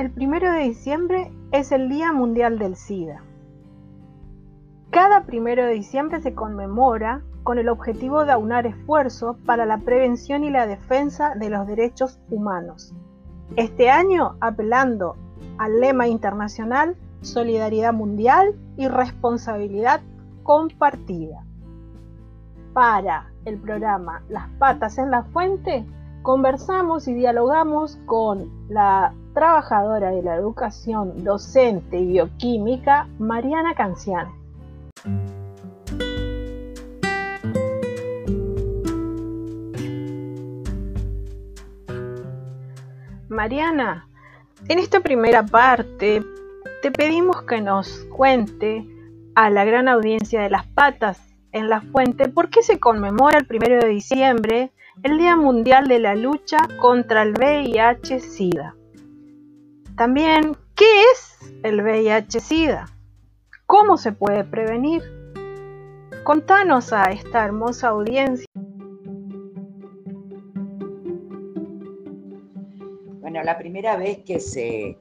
El primero de diciembre es el Día Mundial del SIDA. Cada primero de diciembre se conmemora con el objetivo de aunar esfuerzos para la prevención y la defensa de los derechos humanos. Este año apelando al lema internacional Solidaridad Mundial y Responsabilidad Compartida. Para el programa Las Patas en la Fuente, conversamos y dialogamos con la trabajadora de la educación docente y bioquímica Mariana Cancian. Mariana, en esta primera parte te pedimos que nos cuente a la gran audiencia de las patas en la fuente por qué se conmemora el primero de diciembre el Día Mundial de la Lucha contra el VIH-Sida. También, ¿qué es el VIH-Sida? ¿Cómo se puede prevenir? Contanos a esta hermosa audiencia. Bueno, la primera vez que se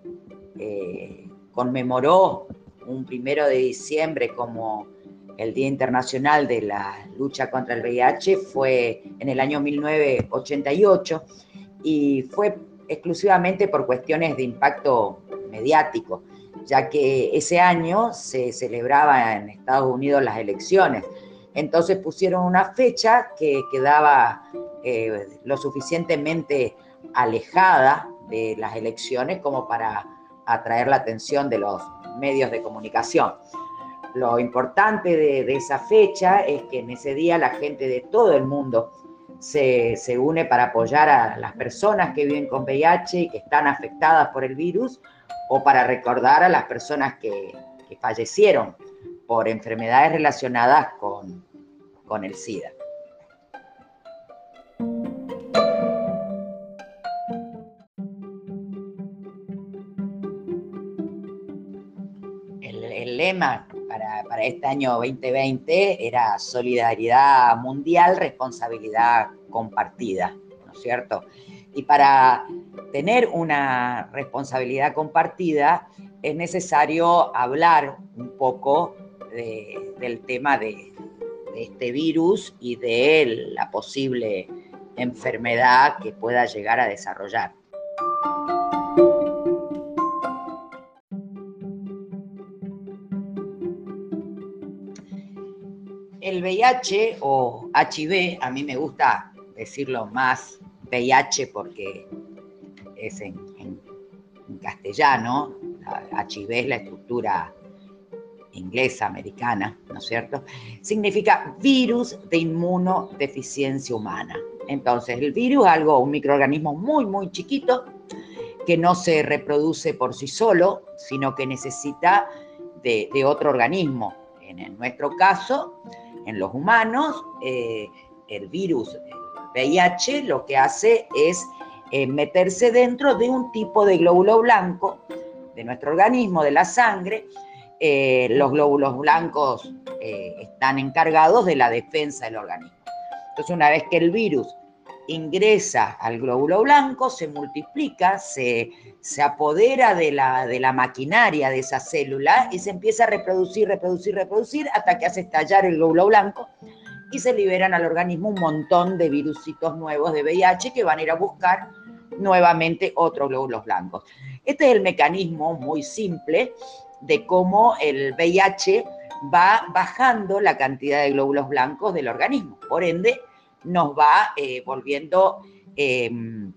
eh, conmemoró un primero de diciembre como el Día Internacional de la Lucha contra el VIH fue en el año 1988 y fue exclusivamente por cuestiones de impacto mediático, ya que ese año se celebraba en Estados Unidos las elecciones. Entonces pusieron una fecha que quedaba eh, lo suficientemente alejada de las elecciones como para atraer la atención de los medios de comunicación. Lo importante de, esa fecha es que en ese día la gente de todo el mundo se, une para apoyar a las personas que viven con VIH y que están afectadas por el virus o para recordar a las personas que, fallecieron por enfermedades relacionadas con, con el SIDA. el, lema para, este año 2020 era solidaridad mundial, responsabilidad compartida, ¿no es cierto? Y para tener una responsabilidad compartida es necesario hablar un poco del tema de, de este virus y de la posible enfermedad que pueda llegar a desarrollar. el VIH o HIV, a mí me gusta decirlo más VIH porque es en, castellano, HIV es la estructura inglesa, americana, ¿no es cierto? Significa virus de inmunodeficiencia humana. Entonces, el virus es algo, un microorganismo muy, muy chiquito que no se reproduce por sí solo, sino que necesita de, otro organismo. En nuestro caso, en los humanos, eh, el virus, VIH, lo que hace es eh, meterse dentro de un tipo de glóbulo blanco de nuestro organismo, de la sangre. Eh, los glóbulos blancos están encargados de la defensa del organismo. Entonces, una vez que el virus ingresa al glóbulo blanco, se multiplica, se, se apodera de la, de la, maquinaria de esa célula y se empieza a reproducir, reproducir, reproducir hasta que hace estallar el glóbulo blanco y se liberan al organismo un montón de virusitos nuevos de VIH que van a ir a buscar nuevamente otros glóbulos blancos. Este es el mecanismo muy simple de cómo el VIH va bajando la cantidad de glóbulos blancos del organismo. Por ende, nos va eh, volviendo em,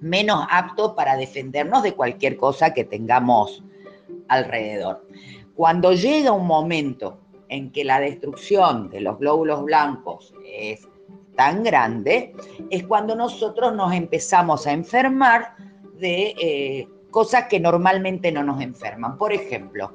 menos apto para defendernos de cualquier cosa que tengamos alrededor. Cuando llega un momento en que la destrucción de los glóbulos blancos es tan grande, es cuando nosotros nos empezamos a enfermar de eh, cosas que normalmente no nos enferman. Por ejemplo,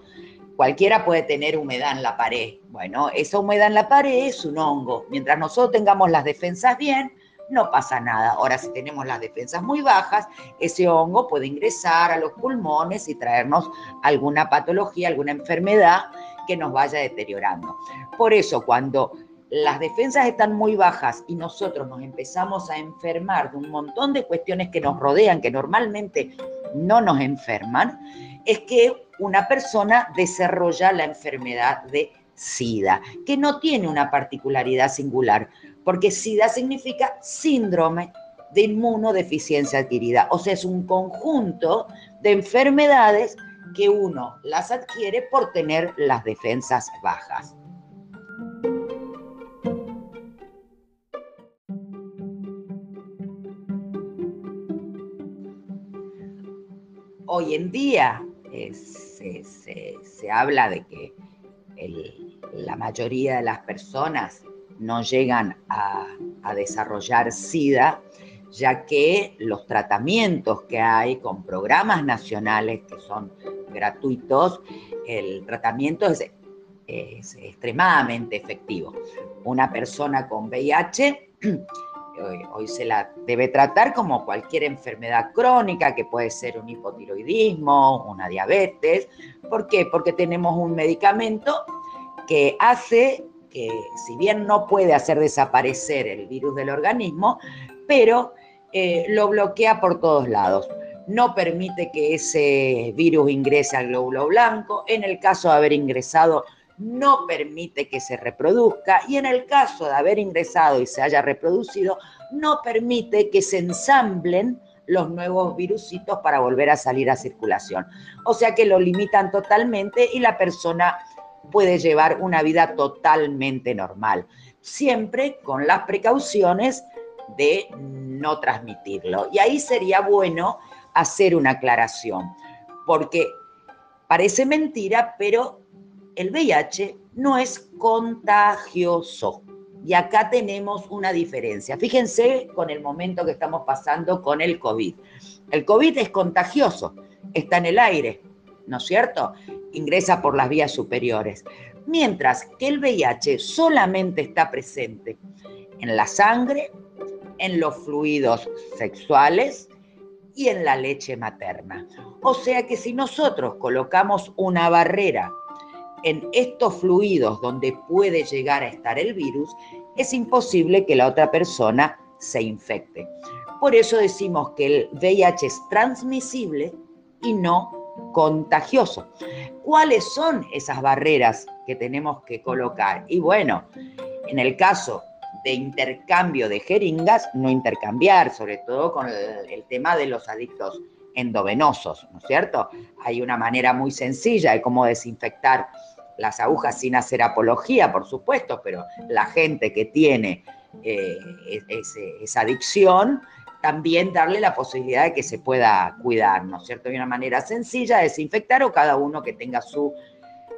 Cualquiera puede tener humedad en la pared. Bueno, esa humedad en la pared es un hongo. Mientras nosotros tengamos las defensas bien, no pasa nada. Ahora, si tenemos las defensas muy bajas, ese hongo puede ingresar a los pulmones y traernos alguna patología, alguna enfermedad que nos vaya deteriorando. Por eso, cuando las defensas están muy bajas y nosotros nos empezamos a enfermar de un montón de cuestiones que nos rodean, que normalmente no nos enferman, es que una persona desarrolla la enfermedad de SIDA, que no tiene una particularidad singular, porque SIDA significa síndrome de inmunodeficiencia adquirida, o sea, es un conjunto de enfermedades que uno las adquiere por tener las defensas bajas. Hoy en día eh, se, habla de que la mayoría de las personas no llegan a, desarrollar SIDA, ya que los tratamientos que hay con programas nacionales que son gratuitos, el tratamiento es, extremadamente efectivo. Una persona con VIH hoy, se la debe tratar como cualquier enfermedad crónica, que puede ser un hipotiroidismo, una diabetes. ¿Por qué? Porque tenemos un medicamento que hace que, si bien no puede hacer desaparecer el virus del organismo, pero eh, lo bloquea por todos lados. No permite que ese virus ingrese al glóbulo blanco. En el caso de haber ingresado, no permite que se reproduzca y en el caso de haber ingresado y se haya reproducido, no permite que se ensamblen los nuevos virusitos para volver a salir a circulación. O sea que lo limitan totalmente y la persona puede llevar una vida totalmente normal, siempre con las precauciones de no transmitirlo. Y ahí sería bueno hacer una aclaración, porque parece mentira, pero el VIH no es contagioso. Y acá tenemos una diferencia. Fíjense con el momento que estamos pasando con el COVID. El COVID es contagioso, está en el aire, ¿no es cierto? Ingresa por las vías superiores. Mientras que el VIH solamente está presente en la sangre, en los fluidos sexuales y en la leche materna. O sea que si nosotros colocamos una barrera en estos fluidos donde puede llegar a estar el virus, es imposible que la otra persona se infecte. Por eso decimos que el VIH es transmisible y no contagioso. ¿Cuáles son esas barreras que tenemos que colocar? Y bueno, en el caso de intercambio de jeringas, no intercambiar, sobre todo con el, tema de los adictos endovenosos, ¿no es cierto? Hay una manera muy sencilla de cómo desinfectar las agujas sin hacer apología, por supuesto, pero la gente que tiene eh, esa adicción, también darle la posibilidad de que se pueda cuidar, ¿no es cierto? De una manera sencilla, desinfectar o cada uno que tenga su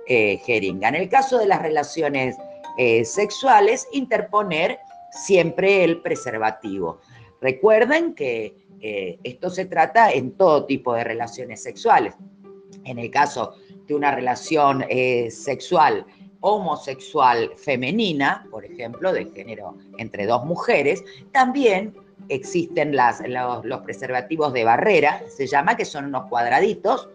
eh, jeringa. En el caso de las relaciones eh, sexuales, interponer siempre el preservativo. Recuerden que esto se trata en todo tipo de relaciones sexuales. En el caso de una relación eh, sexual homosexual femenina, por ejemplo, de género entre dos mujeres, también existen las, los, preservativos de barrera, se llama, que son unos cuadraditos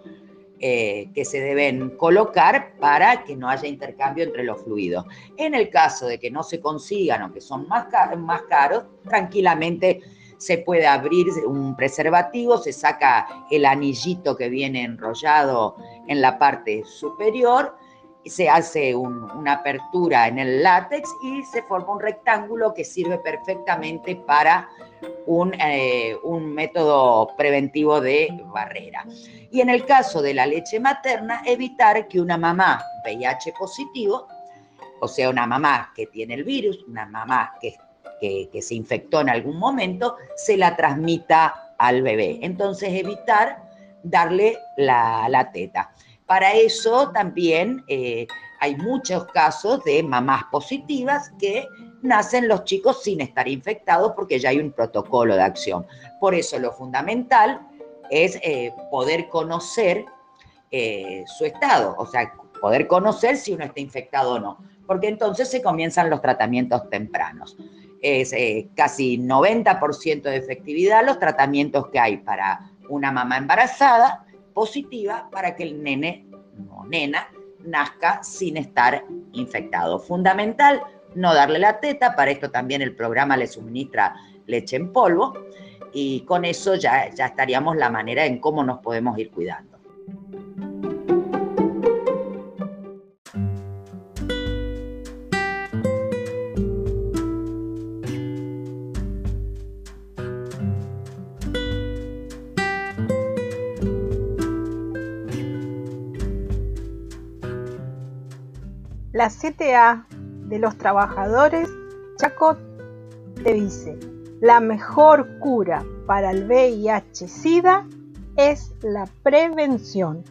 eh, que se deben colocar para que no haya intercambio entre los fluidos. En el caso de que no se consigan o que son más, más caros, tranquilamente se puede abrir un preservativo, se saca el anillito que viene enrollado en la parte superior, se hace una apertura en el látex y se forma un rectángulo que sirve perfectamente para un, eh, un, método preventivo de barrera. Y en el caso de la leche materna, evitar que una mamá VIH positivo, o sea, una mamá que tiene el virus, una mamá que que, se infectó en algún momento, se la transmita al bebé. Entonces, evitar darle la, teta. Para eso también eh, hay muchos casos de mamás positivas que nacen los chicos sin estar infectados porque ya hay un protocolo de acción. Por eso lo fundamental es eh, poder conocer eh, su estado, o sea, poder conocer si uno está infectado o no, porque entonces se comienzan los tratamientos tempranos es eh, casi 90% de efectividad los tratamientos que hay para una mamá embarazada positiva para que el nene o nena nazca sin estar infectado. Fundamental, no darle la teta, para esto también el programa le suministra leche en polvo y con eso ya, ya estaríamos la manera en cómo nos podemos ir cuidando. La CTA de los trabajadores Chaco te dice, la mejor cura para el VIH-Sida es la prevención.